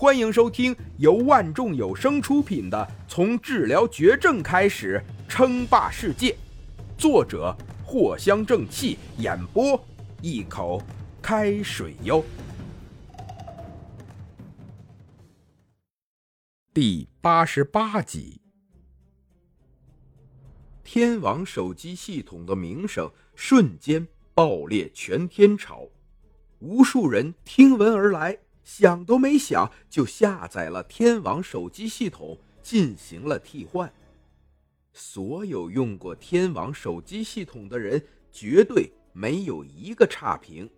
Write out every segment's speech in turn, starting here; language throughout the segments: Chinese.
欢迎收听由万众有声出品的《从治疗绝症开始称霸世界》，作者藿香正气，演播一口开水哟。第八十八集，天网手机系统的名声瞬间爆裂全天朝，无数人听闻而来。想都没想就下载了天网手机系统，进行了替换。所有用过天网手机系统的人，绝对没有一个差评。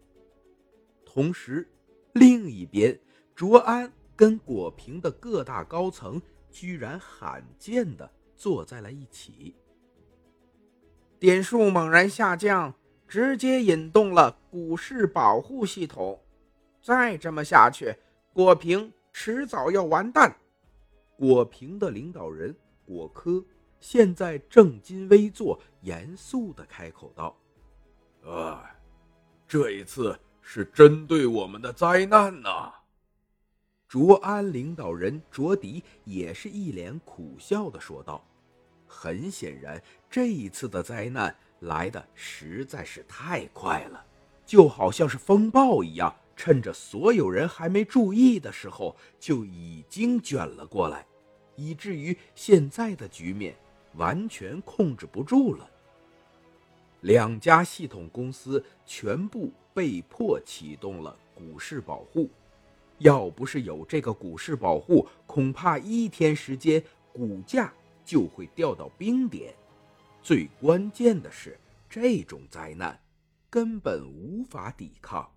同时，另一边，卓安跟果平的各大高层居然罕见的坐在了一起。点数猛然下降，直接引动了股市保护系统。再这么下去，果平迟早要完蛋。果平的领导人果科现在正襟危坐，严肃的开口道：“哎，这一次是针对我们的灾难呐。”卓安领导人卓迪也是一脸苦笑的说道：“很显然，这一次的灾难来的实在是太快了，就好像是风暴一样。”趁着所有人还没注意的时候，就已经卷了过来，以至于现在的局面完全控制不住了。两家系统公司全部被迫启动了股市保护，要不是有这个股市保护，恐怕一天时间股价就会掉到冰点。最关键的是，这种灾难根本无法抵抗。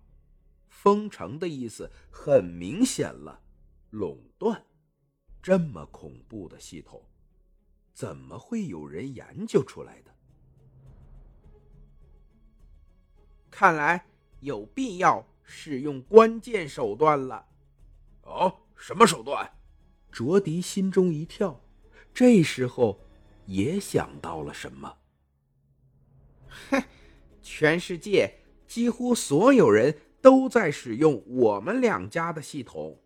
封城的意思很明显了，垄断，这么恐怖的系统，怎么会有人研究出来的？看来有必要使用关键手段了。哦，什么手段？卓迪心中一跳，这时候也想到了什么。哼，全世界几乎所有人。都在使用我们两家的系统，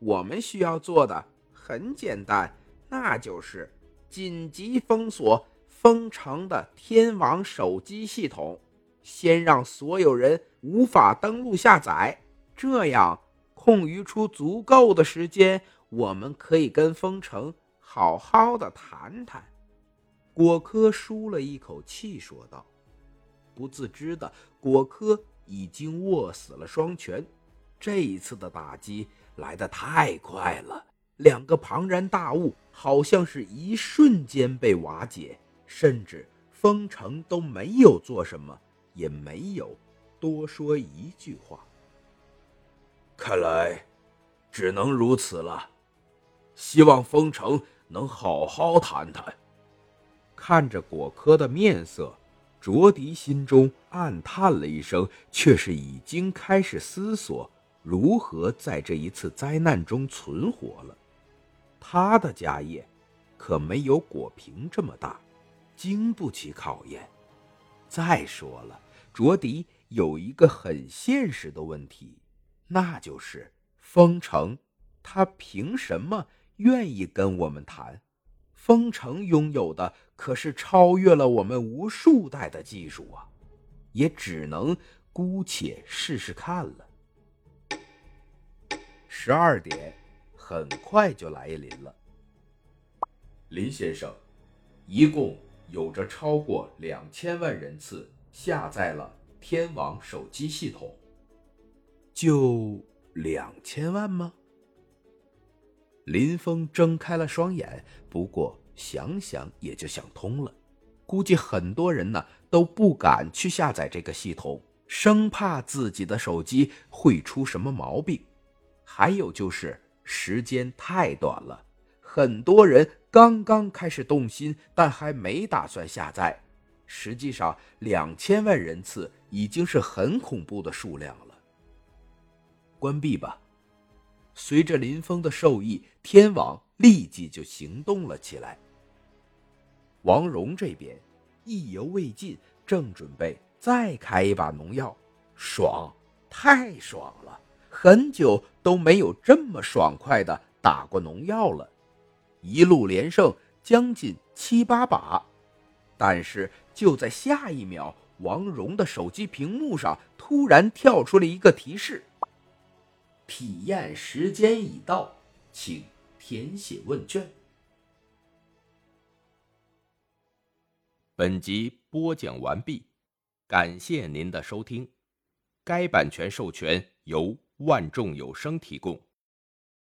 我们需要做的很简单，那就是紧急封锁封城的天网手机系统，先让所有人无法登录下载，这样空余出足够的时间，我们可以跟封城好好的谈谈。果科舒了一口气说道，不自知的果科。已经握死了双拳，这一次的打击来得太快了，两个庞然大物好像是一瞬间被瓦解，甚至封城都没有做什么，也没有多说一句话。看来只能如此了，希望封城能好好谈谈。看着果科的面色。卓迪心中暗叹了一声，却是已经开始思索如何在这一次灾难中存活了。他的家业可没有果平这么大，经不起考验。再说了，卓迪有一个很现实的问题，那就是封城，他凭什么愿意跟我们谈？封城拥有的可是超越了我们无数代的技术啊，也只能姑且试试看了。十二点很快就来临了，林先生，一共有着超过两千万人次下载了天网手机系统，就两千万吗？林峰睁开了双眼，不过想想也就想通了。估计很多人呢都不敢去下载这个系统，生怕自己的手机会出什么毛病。还有就是时间太短了，很多人刚刚开始动心，但还没打算下载。实际上，两千万人次已经是很恐怖的数量了。关闭吧。随着林峰的授意，天网立即就行动了起来。王蓉这边意犹未尽，正准备再开一把农药，爽，太爽了！很久都没有这么爽快的打过农药了，一路连胜将近七八把。但是就在下一秒，王蓉的手机屏幕上突然跳出了一个提示：“体验时间已到，请填写问卷。”本集播讲完毕，感谢您的收听。该版权授权由万众有声提供。